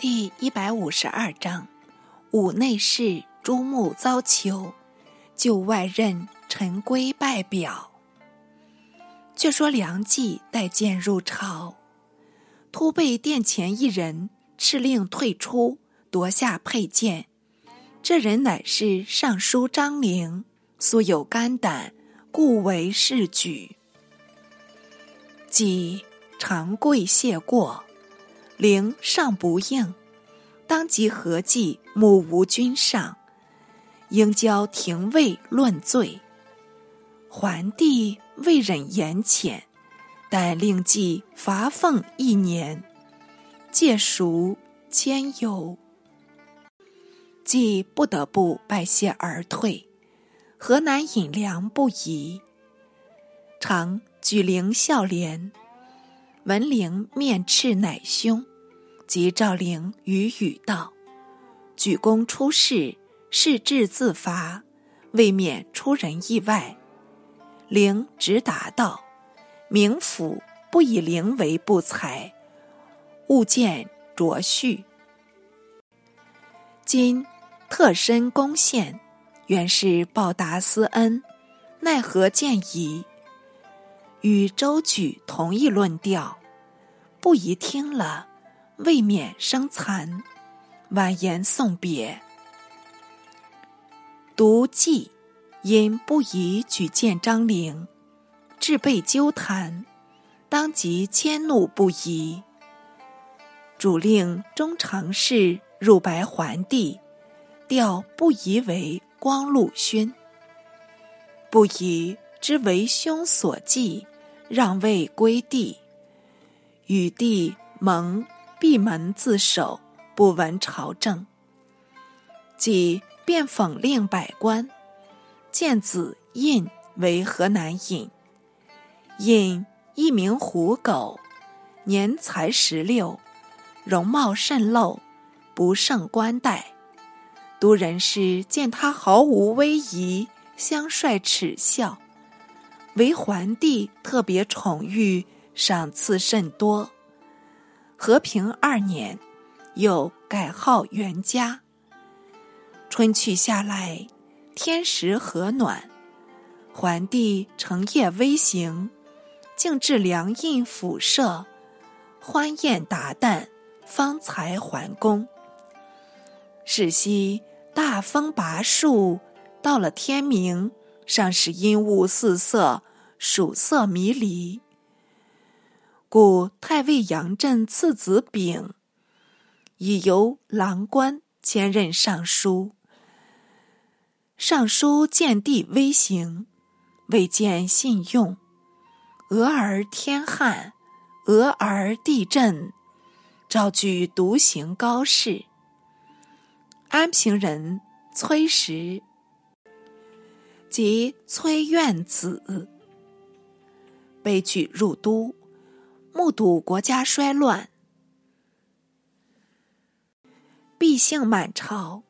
第一百五十二章，武内侍朱穆遭囚，就外任陈规拜表。却说梁冀带剑入朝，突被殿前一人敕令退出，夺下佩剑。这人乃是尚书张陵，素有肝胆，故为是举。即长跪谢过。灵尚不应，当即合计母无君上，应交廷尉论罪。桓帝未忍言浅，但令计罚俸一年，借赎兼游。既不得不拜谢而退，河南引粮不疑，常举灵孝廉。闻灵面赤乃凶，即召灵与语道：“举公出事，事至自罚，未免出人意外。”灵直答道：“明府不以灵为不才，勿见卓序。今特申攻献，原是报答私恩，奈何见疑？”与周举同一论调，不宜听了，未免生残。婉言送别，独记因不宜举荐张陵，至被纠弹，当即迁怒不已。主令中常侍入白桓帝，调不宜为光禄勋，不宜。之为兄所忌，让位归帝。与帝蒙闭门自守，不闻朝政。即便讽令百官，见子印为河南尹。印一名虎狗，年才十六，容貌甚陋，不胜官待。都人士见他毫无威仪，相率耻笑。为桓帝特别宠遇，赏赐甚多。和平二年，又改号元嘉。春去下来，天时和暖，桓帝乘夜微行，竟至梁印府舍，欢宴达旦，方才还宫。是夕大风拔树，到了天明，尚是阴雾四色。曙色迷离，故太尉杨震次子炳已由郎官兼任尚书。尚书见帝微行，未见信用。俄而天旱，俄而地震，召举独行高士。安平人崔实即崔苑子。被举入都，目睹国家衰乱，必幸满朝，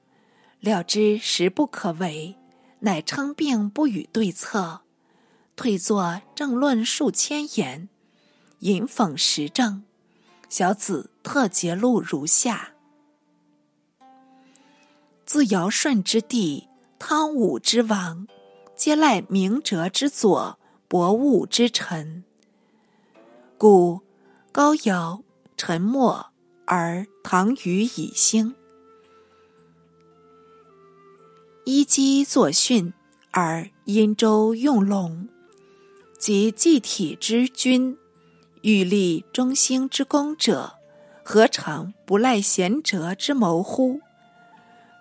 了知时不可为，乃称病不与对策，退作政论数千言，引讽时政。小子特节录如下：自尧舜之帝，汤武之王，皆赖明哲之左。博物之臣，故高尧沉默，而唐虞以兴；依基作训，而殷周用龙。及祭体之君，欲立中兴之功者，何尝不赖贤哲之谋乎？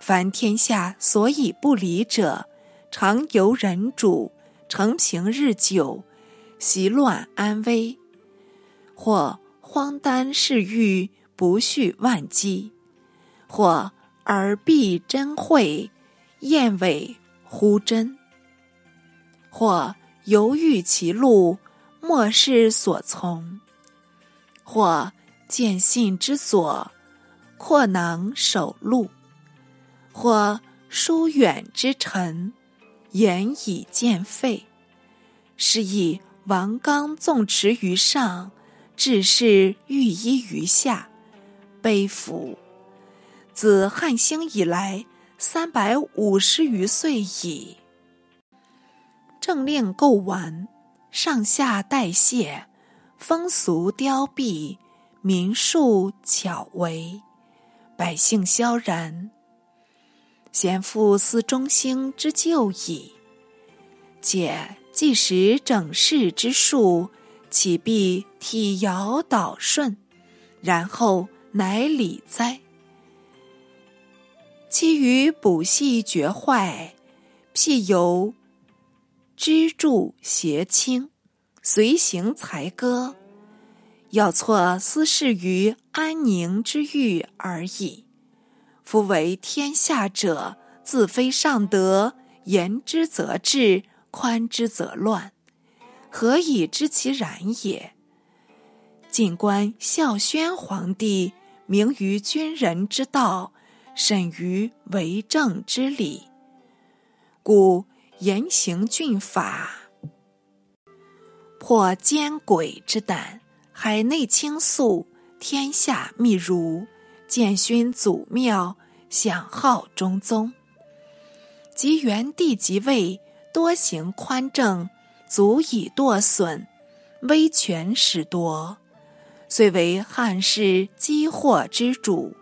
凡天下所以不理者，常由人主。承平日久，习乱安危；或荒诞世欲，不恤万机；或耳必真慧，燕尾忽真；或犹豫其路，莫视所从；或见信之所，阔囊守路；或疏远之臣。言以见废，是以王纲纵驰于上，志士御依于下，悲服自汉兴以来三百五十余岁矣。政令构完，上下代谢，风俗凋敝，民庶巧为，百姓萧然。贤妇思中兴之旧矣。且既时整世之术，岂必体摇导顺，然后乃礼哉？其余补细绝坏，譬由支柱斜倾，随行才歌，要错思事于安宁之欲而已。夫为天下者，自非上德，言之则治。宽之则乱，何以知其然也？晋观孝宣皇帝，明于君人之道，审于为政之理，故严刑峻法，破奸鬼之胆，海内清肃，天下密如，建勋祖庙，享号中宗。及元帝即位。多行宽政，足以堕损，威权使夺，虽为汉室积祸之主。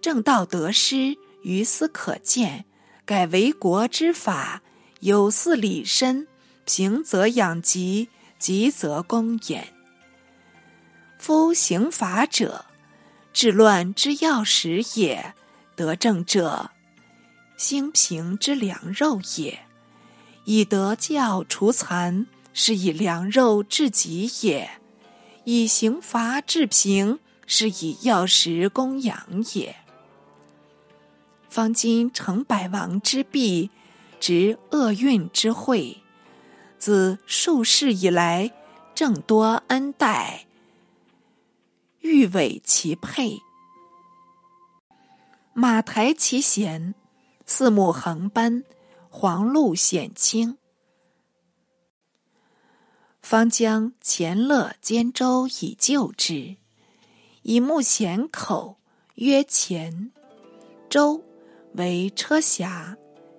正道得失，于斯可见。改为国之法，有似礼身，平则养疾，急则公也。夫刑法者，治乱之要使也；得政者，兴平之良肉也。以德教除残，是以良肉治疾也；以刑罚治平，是以药食供养也。方今成百王之弊，执厄运之会，自数世以来，正多恩待，欲委其配，马台其贤，四目横斑。黄路显清，方将前乐兼州以救之。以目前口，曰前周为车峡，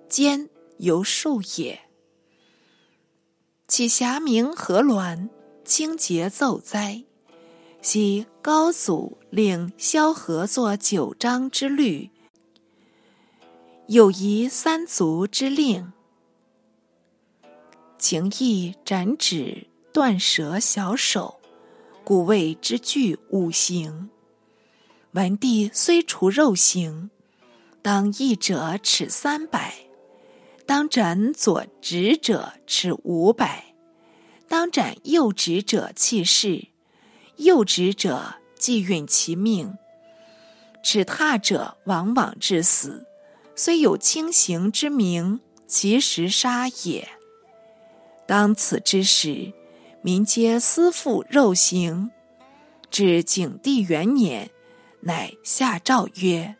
兼由数也。其侠名何鸾，清节奏哉？昔高祖令萧何作九章之律。有夷三族之令，情义斩指断舌小手，故谓之具五行。文帝虽除肉刑，当义者耻三百，当斩左指者耻五百，当斩右指者弃市，右指者即殒其命，耻踏者往往致死。虽有轻刑之名，其实杀也。当此之时，民皆思负肉刑。至景帝元年，乃下诏曰：“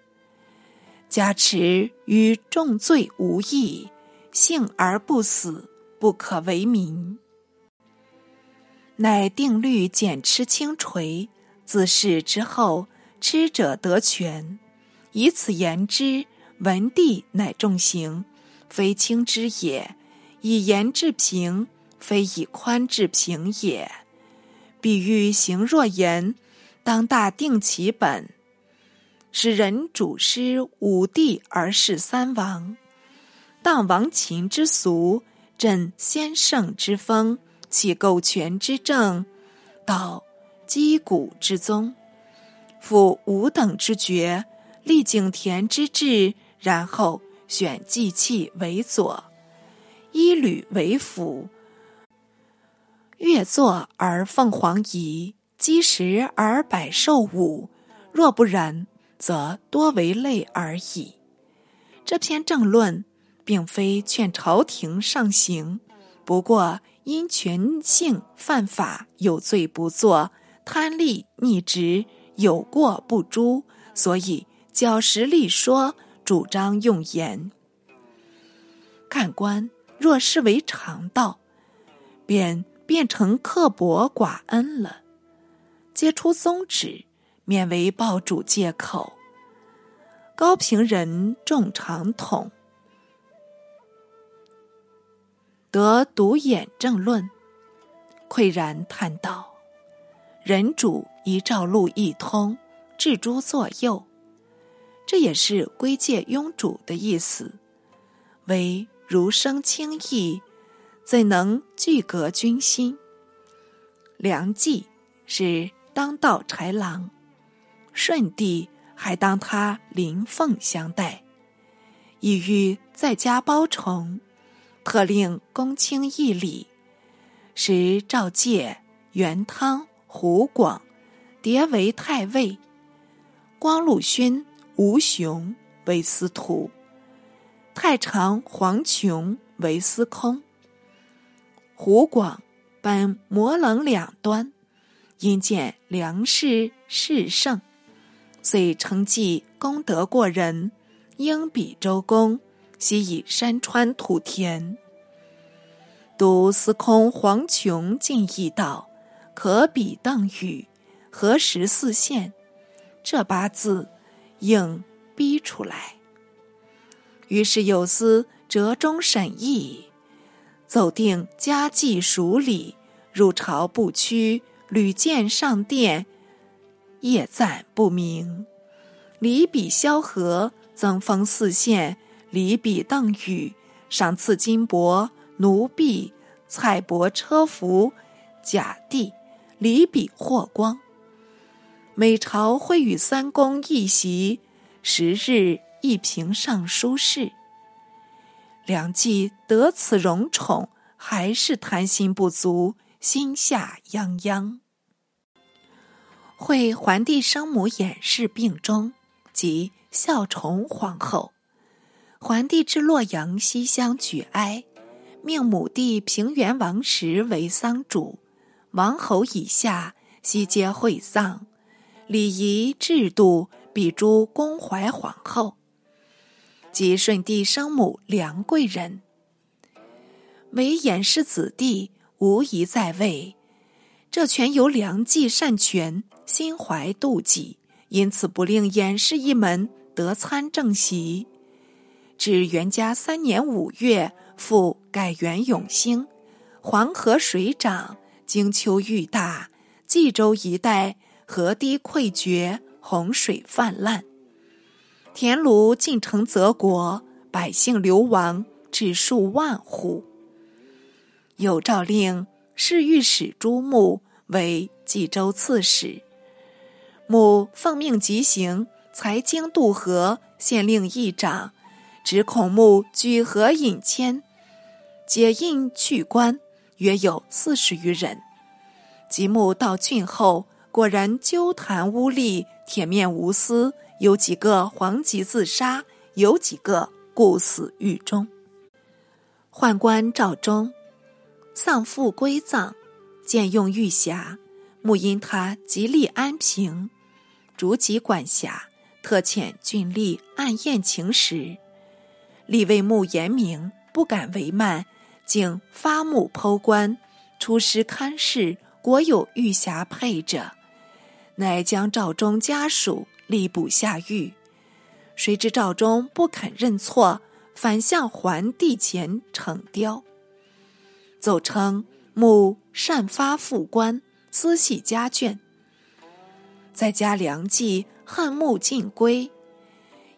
加持与重罪无异，幸而不死，不可为民。”乃定律减吃轻锤，自是之后，吃者得全。以此言之。文帝乃重刑，非轻之也；以严治平，非以宽治平也。比喻行若严，当大定其本，使人主师五帝而事三王，荡王秦之俗，振先圣之风，起构权之政，导击鼓之宗，复五等之爵，立景田之治。然后选祭器为左，衣履为辅。月坐而凤凰仪，积食而百兽舞。若不然，则多为累而已。这篇政论，并非劝朝廷上刑，不过因权性犯法有罪不作，贪利逆职有过不诛，所以较实力说。主张用盐。看官若视为常道，便变成刻薄寡恩了。皆出宗旨，免为报主借口。高平人重长统，得独眼正论，喟然叹道：“人主一照路一通，置诸左右。”这也是归戒庸主的意思。为儒生轻易，怎能具革君心？梁冀是当道豺狼，舜帝还当他灵凤相待，意欲在家包宠，特令公卿议礼，使赵介、元汤、胡广迭为太尉，光禄勋吴雄为司徒。太常黄琼为司空，湖广本模棱两端，因见梁氏势盛，遂称计功德过人，应比周公，悉以山川土田。读司空黄琼进义道，可比邓禹，何时四县？这八字应逼出来。于是有司折中审议，奏定家祭属礼，入朝不趋，屡见上殿，夜赞不明。礼比萧何，增封四县；礼比邓禹，赏赐金帛、奴婢、菜帛、车服、甲地；礼比霍光，每朝会与三公一席，十日。一平尚书事，梁冀得此荣宠，还是贪心不足，心下泱泱。会桓帝生母偃氏病终，即孝崇皇后。桓帝至洛阳西乡举哀，命母弟平原王时为丧主，王侯以下悉皆会丧，礼仪制度比诸公怀皇后。即舜帝生母梁贵人，为偃氏子弟，无疑在位。这全由梁冀擅权，心怀妒忌，因此不令偃氏一门得参政席。至元嘉三年五月，复改元永兴，黄河水涨，荆丘愈大，冀州一带河堤溃决，洪水泛滥。田庐进城泽国，百姓流亡至数万户。有诏令侍御史朱穆为冀州刺史，穆奉命急行，才经渡河，县令议长，指孔穆举河引迁，解印去官，约有四十余人。即穆到郡后，果然纠谈污吏，铁面无私。有几个黄疾自杀，有几个故死狱中。宦官赵忠丧父归葬，见用玉匣，穆因他极力安平，逐级管辖，特遣郡吏暗验情实。吏为穆严明，不敢为慢，竟发木剖棺，出师看视，果有玉匣配着，乃将赵忠家属。吏部下狱，谁知赵忠不肯认错，反向桓帝前逞刁，奏称穆擅发副官，私系家眷。再加梁冀恨穆尽归，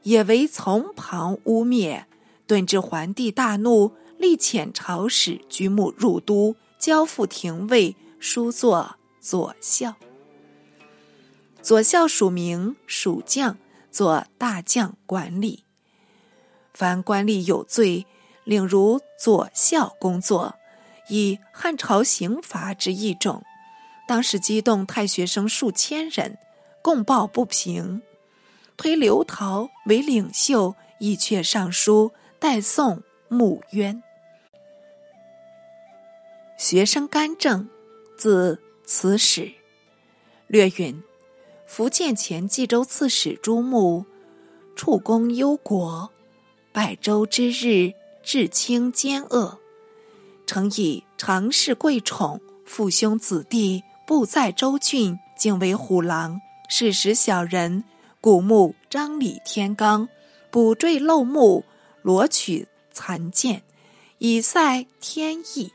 也为从旁污蔑，顿至桓帝大怒，力遣朝使拘穆入都，交付廷尉，书作左校。左校署名，蜀将做大将管理。凡官吏有罪，领如左校工作，以汉朝刑罚之一种。当时激动太学生数千人，共报不平，推刘陶为领袖，以阙上书，代送穆渊。学生干政，字慈史，略云。福建前冀州刺史朱穆，处公忧国，百州之日，至清奸恶，诚以常侍贵宠，父兄子弟不在州郡，竟为虎狼，事实小人，古墓张李天罡，补缀漏木，罗取残剑，以塞天意。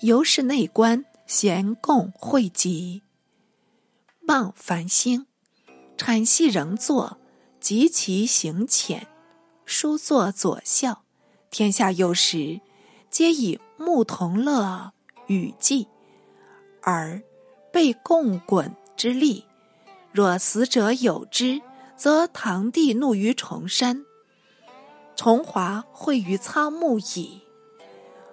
由是内官，咸共汇集。望繁星，产系仍作，及其行浅，书作左校。天下有时，皆以牧童乐雨季，而被共滚之力。若死者有之，则堂弟怒于崇山，崇华会于苍木矣。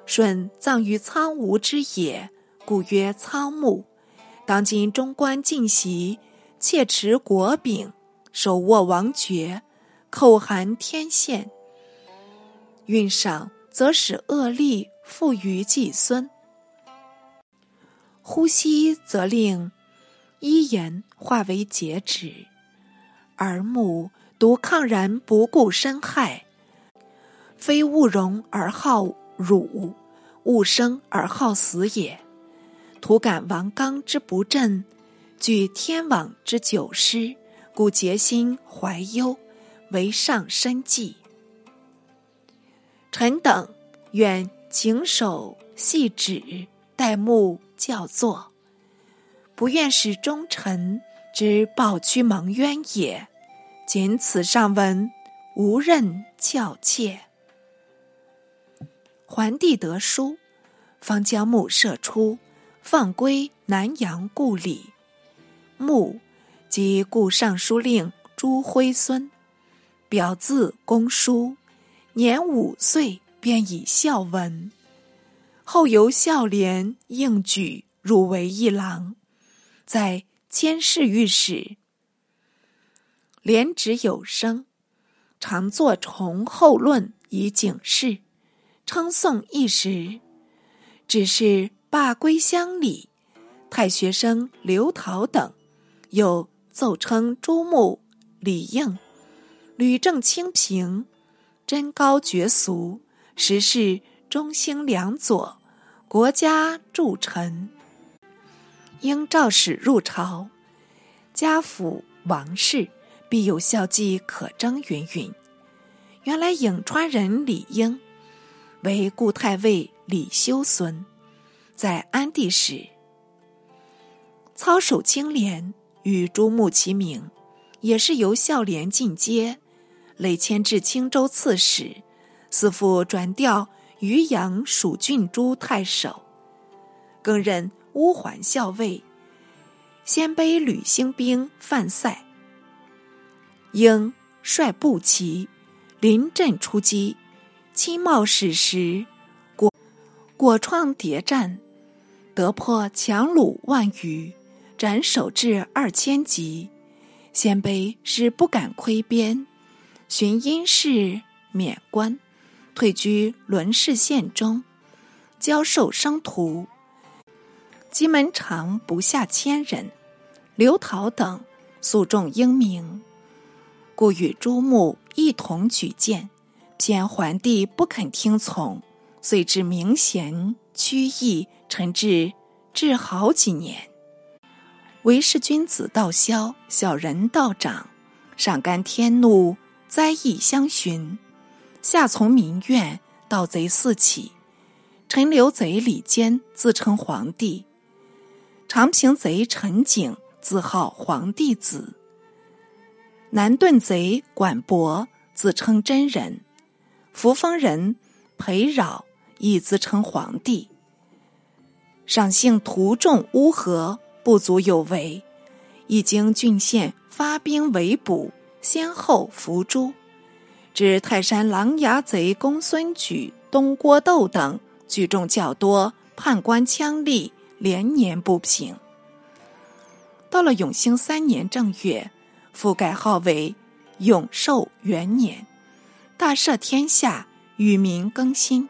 舜葬于苍梧之野，故曰苍木。当今中官进袭，窃持国柄，手握王爵，口含天宪。运赏则使恶力附于季孙，呼吸则令一言化为截止。而目独抗然不顾身害，非物荣而好辱，物生而好死也。徒感王刚之不振，惧天网之久失，故结心怀忧，为上深计。臣等愿谨守细旨，待目教作，不愿使忠臣之暴屈蒙冤也。仅此上文，无任教妾。桓帝得书，方将目射出。放归南阳故里，穆即故尚书令朱辉孙，表字公叔，年五岁便以孝文，后由孝廉应举入为一郎，在监视御史，廉职有声，常作崇厚论以警示，称颂一时，只是。罢归乡里，太学生刘陶等，又奏称朱穆、李应吕正清平，贞高绝俗，实是中兴良佐，国家助臣。应召使入朝，家父王氏必有孝绩可征。云云。原来颍川人李应，为故太尉李修孙。在安帝时，操守清廉，与朱穆齐名，也是由孝廉进阶，累迁至青州刺史，司复转调渔阳蜀郡诸太守，更任乌桓校尉，鲜卑吕兴兵犯塞，应率步骑临阵出击，亲冒矢石，果果创谍战。得破强虏万余，斩首至二千级。鲜卑是不敢窥边，寻因事免官，退居伦氏县中，教授生徒。基门长不下千人。刘陶等素重英名，故与朱穆一同举荐，偏桓帝不肯听从，遂至明贤屈意。臣至至好几年，为是君子道消，小人道长。上干天怒，灾异相寻；下从民怨，盗贼四起。陈留贼李坚自称皇帝，长平贼陈景自号皇帝子。南顿贼管伯自称真人，扶风人裴扰亦自称皇帝。赏幸徒众乌合，不足有为。已经郡县发兵围捕，先后伏诛。至泰山琅琊贼公孙举、东郭斗等聚众较多，判官枪吏连年不平。到了永兴三年正月，复改号为永寿元年，大赦天下，与民更新。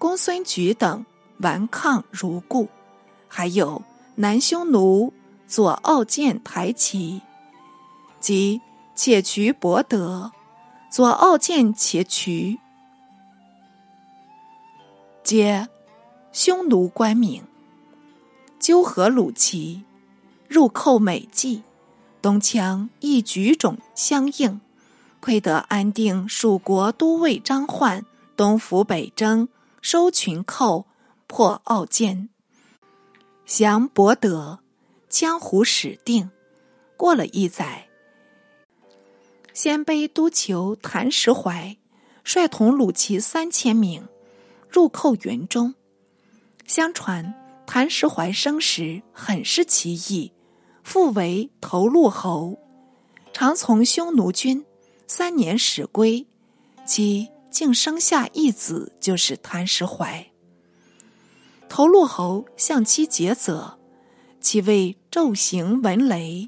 公孙举等。顽抗如故，还有南匈奴左傲剑台齐，即且渠伯德左傲剑且渠，皆匈奴官名。纠合鲁齐，入寇美济，东羌亦举种相应，窥得安定蜀国都尉张焕东伏北征，收群寇，破傲坚，降伯德，江湖始定。过了一载，鲜卑都酋谭石怀率同虏骑三千名入寇云中。相传谭石怀生时很是奇异，父为头鹿侯，常从匈奴军，三年始归，其竟生下一子，就是谭石怀。头鹿侯向其结泽，其谓昼行闻雷。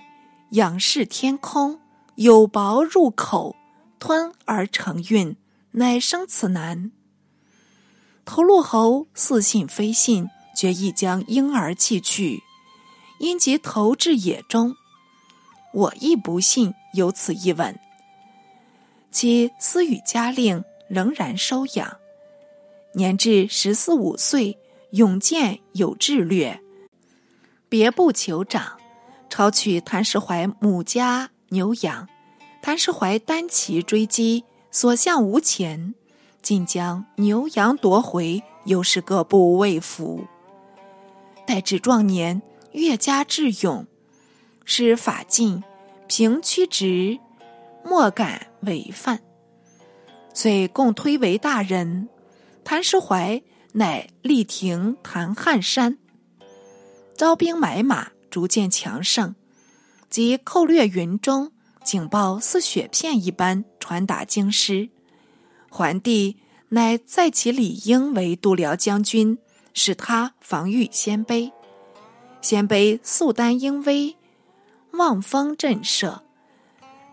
仰视天空，有雹入口，吞而成孕，乃生此男。头鹿侯似信非信，决意将婴儿弃去，因即投至野中。我亦不信有此一文。其私语家令，仍然收养。年至十四五岁，勇健有志略，别不求长。抄取谭石怀母家牛羊，谭石怀单骑追击，所向无前，竟将牛羊夺回，又是各部未服。待至壮年，越加智勇，施法禁，平曲直，莫敢违犯，遂共推为大人。谭师怀乃力挺谭汉山，招兵买马。逐渐强盛，即寇掠云中，警报似雪片一般传达京师。桓帝乃再起李英为度辽将军，使他防御鲜卑。鲜卑素丹英威，望风震慑，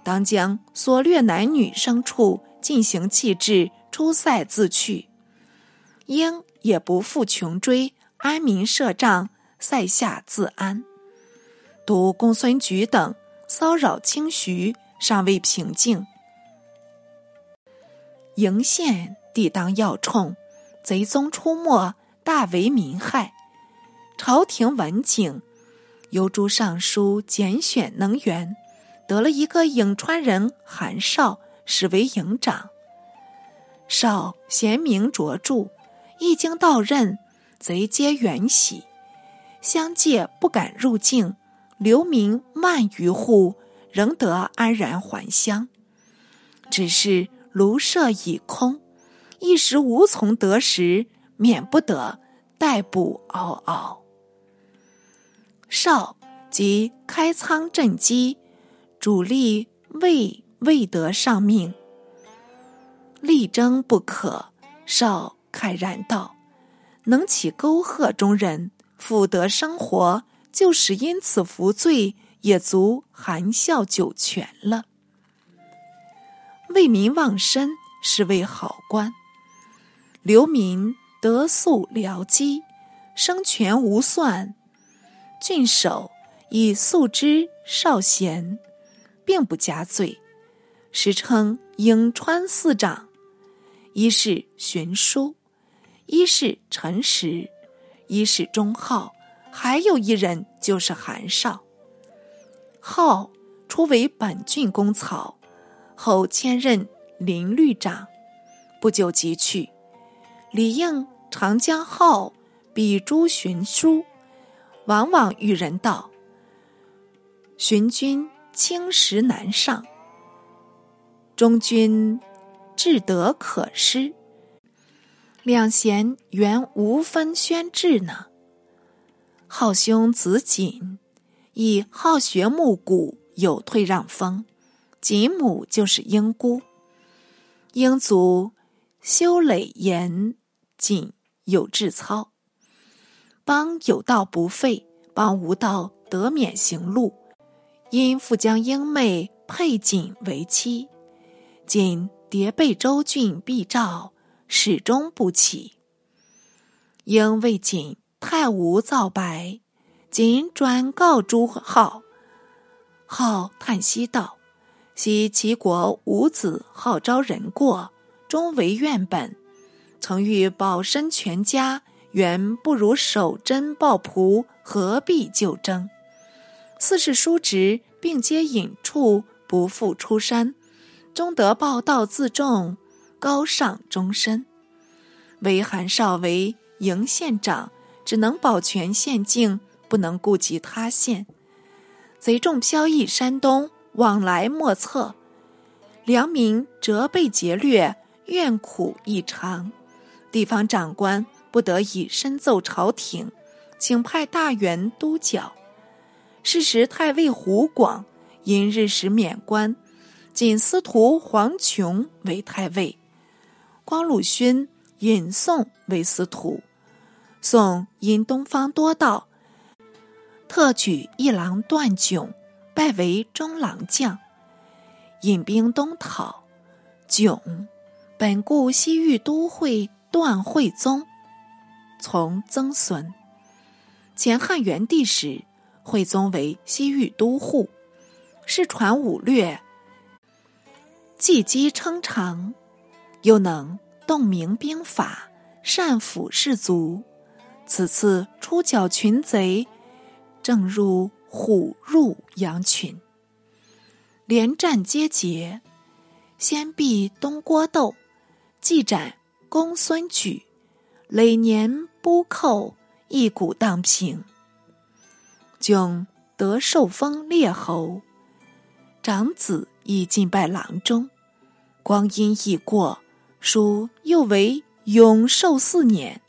当将所掠男女牲畜进行弃置，出塞自去。英也不复穷追，安民设帐，塞下自安。独公孙举等骚扰清徐，尚未平静。营县地当要冲，贼踪出没，大为民害。朝廷闻警，由诸尚书拣选能员，得了一个颍川人韩少，使为营长。绍贤明卓著，一经到任，贼皆远徙，相借不敢入境。流民万余户，仍得安然还乡。只是庐舍已空，一时无从得食，免不得逮捕嗷嗷。少即开仓赈饥，主力未未得上命，力争不可。少慨然道：“能起沟壑中人，复得生活。”就使因此服罪，也足含笑九泉了。为民忘身是为好官，流民得素疗机，生权无算。郡守以素之少贤，并不加罪，时称颍川四长。一是荀叔，一是陈实，一是钟浩。还有一人就是韩少。浩初为本郡公曹，后迁任林律长，不久即去。李应常将浩比诸荀书，往往与人道：“荀君青石难上，中君至德可施，两贤原无分宣志呢。”好兄子锦，以好学慕古，有退让风。锦母就是英姑，英祖修累严谨，有志操。邦有道不废，邦无道得免行路。因复将英妹配锦为妻，锦叠被周郡避诏，始终不起。英为锦。太无造白，仅转告朱浩。浩叹息道：“昔齐国五子号召人过，终为怨本。曾欲保身全家，原不如守贞抱朴，何必就争？四世叔侄并皆隐处，不复出山，终得报道自重，高尚终身。唯韩少为营县长，只能保全县境，不能顾及他县。贼众飘逸山东，往来莫测，良民折被劫掠，怨苦异常。地方长官不得已申奏朝廷，请派大员督剿。是时太尉胡广因日食免官，仅司徒黄琼为太尉，光禄勋尹宋为司徒。宋因东方多盗，特举一郎段炯拜为中郎将，引兵东讨。炯本故西域都会。段惠宗从曾孙。前汉元帝时，惠宗为西域都护，世传武略，技击称长，又能洞明兵法，善抚士卒。此次出剿群贼，正入虎入羊群，连战皆捷，先避东郭窦，继斩。公孙举累年不寇，一鼓荡平。迥得受封列侯，长子亦进拜郎中。光阴已过，书又为永寿四年。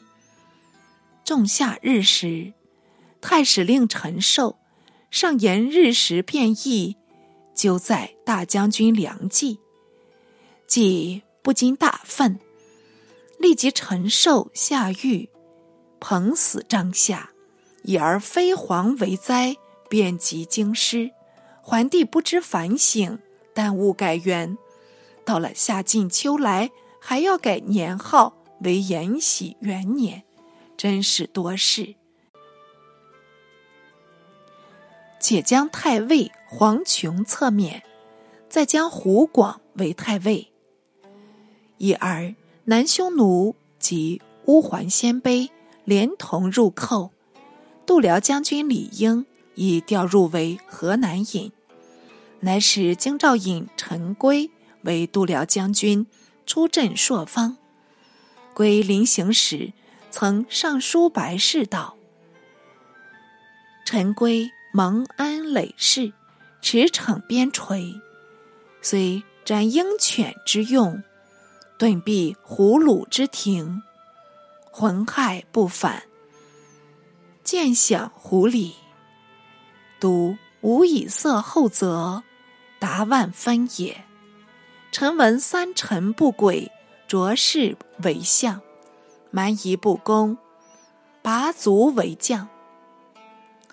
仲夏日时，太史令陈寿上言日时变异，就在大将军梁冀，冀不禁大愤。立即陈寿下狱，捧死帐下，以而飞黄为灾，遍及京师。桓帝不知反省，耽误改元。到了夏尽秋来，还要改年号为延禧元年，真是多事。且将太尉黄琼侧免，再将胡广为太尉，以而。南匈奴及乌桓鲜卑连同入寇，度辽将军李英已调入为河南尹，乃使京兆尹陈规为度辽将军，出镇朔方。归临行时，曾上书白氏道：“陈规蒙恩累世，驰骋边陲，虽斩鹰犬之用。”顿避胡虏之庭，浑害不返。见享胡礼，独无以色后则，达万分也。臣闻三臣不轨，着世为相；蛮夷不公，拔族为将。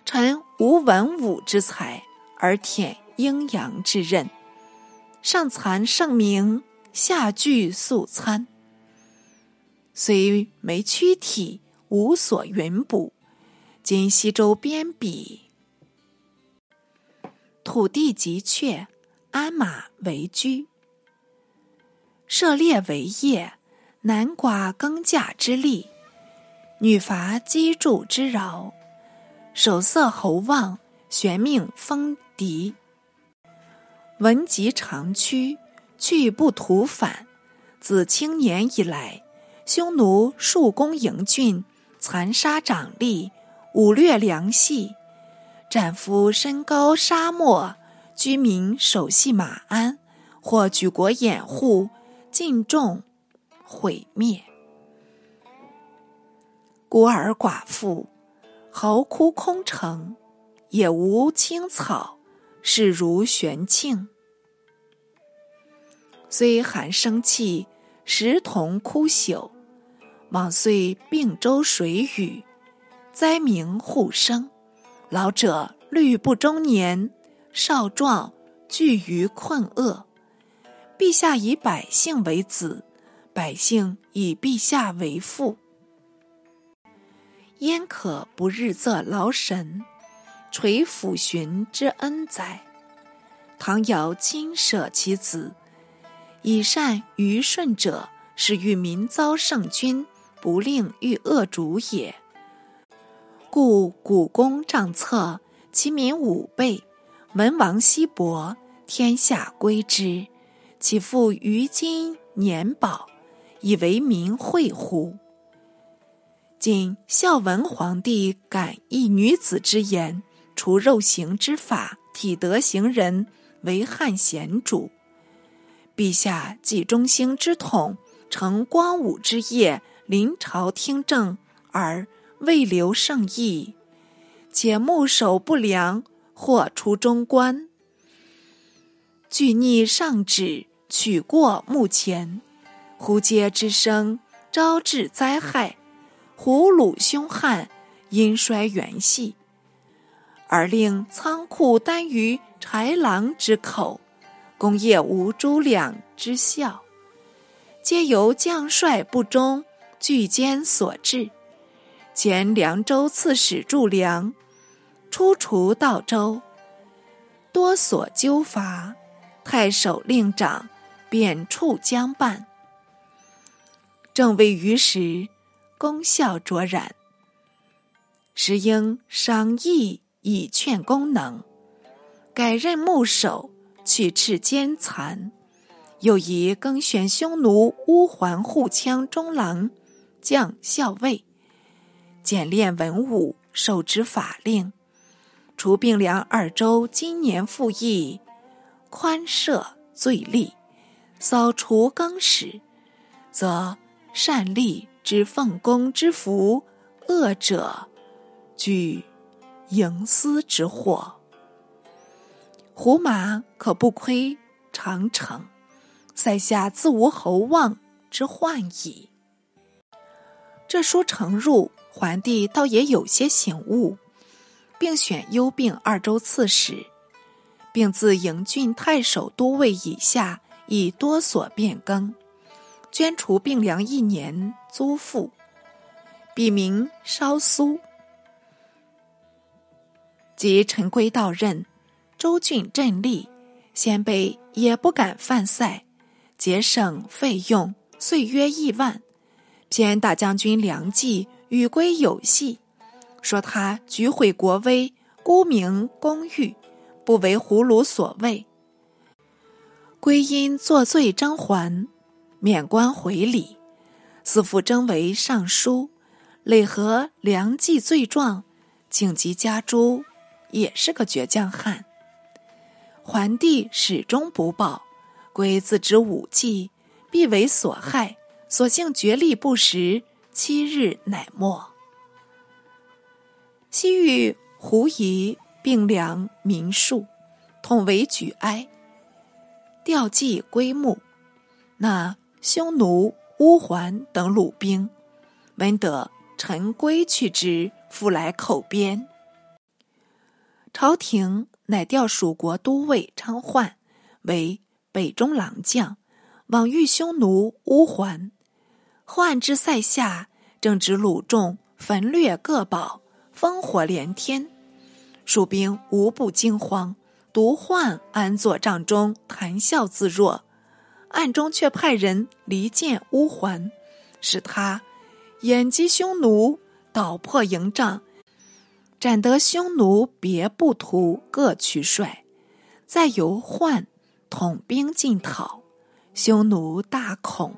臣无文武之才，而舔阴阳之任，上惭圣明。下惧素餐，虽没躯体，无所云补。今西周边鄙，土地极阙，鞍马为居，涉猎为业，男寡耕稼之利，女伐机杼之饶。守色侯望，玄命封敌，文疾长驱。去不图返，自青年以来，匈奴数攻营郡，残杀长吏，武略良细，斩夫身高沙漠，居民守系马鞍，或举国掩护，尽众毁灭。孤儿寡妇，嚎哭空城，也无青草，视如玄庆。虽寒生气，时同枯朽。往岁并舟水雨，灾民互生。老者虑不中年，少壮惧于困厄。陛下以百姓为子，百姓以陛下为父，焉可不日仄劳神，垂抚寻之恩哉？唐尧亲舍其子。以善于顺者，是欲民遭圣君，不令欲恶主也。故古公账册其民五倍。文王西伯，天下归之。岂复于今年宝，以为民惠乎？今孝文皇帝感一女子之言，除肉刑之法，体德行人为汉贤主。陛下继中兴之统，承光武之业，临朝听政而未留圣意，且目守不良，或出中官，惧逆上旨。取过目前，胡阶之声招致灾害；胡虏凶悍，因衰元系，而令仓库单于豺狼之口，工业无诸两之效，皆由将帅不忠，拒奸所致。前凉州刺史祝良，出除道州，多所纠罚，太守令长。贬黜将办，正位于时，功效卓然。时应商议以劝功能，改任牧守，去斥奸残。又以更选匈奴乌桓护羌中郎将校尉，简练文武，受之法令。除并梁二州今年复议，宽赦罪吏。扫除更始，则善利之奉公之福，恶者具营私之祸。胡马可不亏长城，塞下自无侯望之患矣。这书呈入，桓帝倒也有些醒悟，并选幽并二州刺史，并自营郡太守都尉以下。以多所变更，捐除并粮一年租赋，笔名稍苏。及陈规到任，州郡镇吏，先辈也不敢犯塞，节省费用，岁约亿万。偏大将军梁冀与归有隙，说他举毁国威，沽名公誉，不为胡虏所畏。归因作罪征还，免官回礼，司复征为尚书，累合梁冀罪状，紧急加诛，也是个倔强汉。桓帝始终不报，归自知武忌必为所害，所幸决力不食，七日乃没。西域胡夷并梁民庶，统为举哀。调祭归墓，那匈奴、乌桓等鲁兵，闻得陈归去之，复来口边。朝廷乃调蜀国都尉昌焕为北中郎将，往遇匈奴、乌桓。宦之塞下，正值鲁众焚掠各堡，烽火连天，蜀兵无不惊慌。独患安坐帐中谈笑自若，暗中却派人离间乌桓，使他掩击匈奴，捣破营帐，斩得匈奴别部徒各取帅，再由患统兵进讨，匈奴大恐，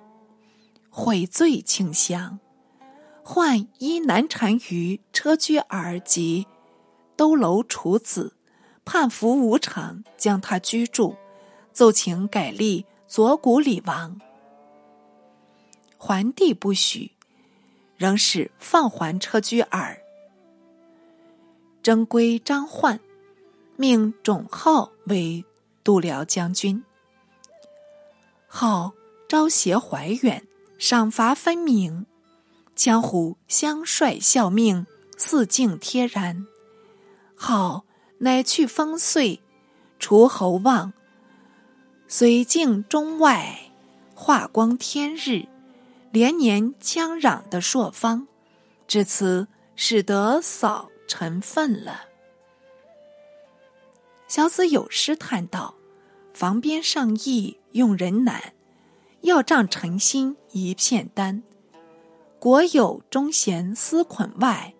悔罪倾降。患依南单于车居尔及兜楼处子。叛服无常，将他居住，奏请改立左谷李王。桓帝不许，仍是放还车居尔。征归张焕，命种浩为度辽将军。浩招协怀远，赏罚分明，江湖相率效命，四境贴然。好。乃去风岁，除侯望，绥靖中外，化光天日，连年羌壤的朔方，至此使得扫尘愤了。小子有诗叹道：“房边上意用人难，要仗诚心一片丹。国有忠贤思捆外，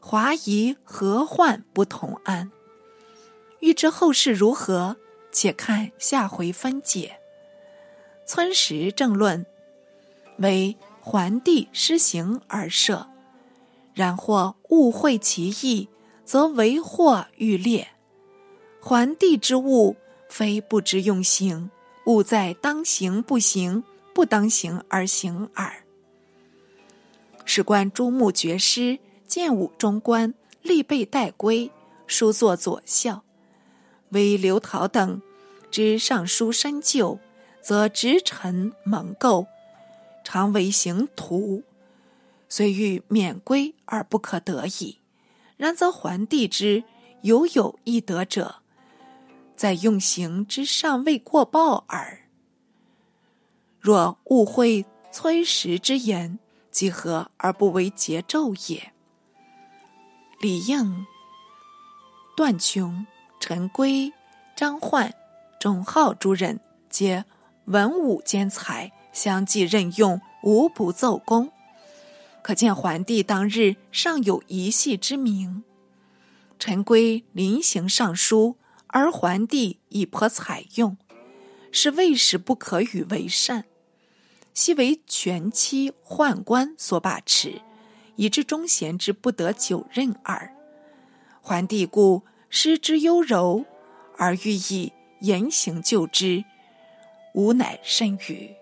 华夷何患不同安？”欲知后事如何，且看下回分解。村实正论为桓帝施行而设，然或误会其意，则为祸愈烈。桓帝之物，非不知用行，物在当行不行，不当行而行耳。史官朱穆绝诗，建武中官，立备待归，书作左校。为刘陶等之上书深究，则直臣蒙垢，常为行徒，虽欲免归而不可得矣。然则桓帝之犹有一德者，在用刑之上未过报耳。若误会崔实之言。几何而不为桀纣也？李应、段琼、陈规、张焕、钟浩诸人，皆文武兼才，相继任用，无不奏功。可见桓帝当日尚有一系之名。陈规临行上书，而桓帝已颇采用，是未使不可与为善。悉为权妻宦官所把持，以致忠贤之不得久任耳。桓帝故失之优柔，而欲以严刑救之，吾乃甚愚。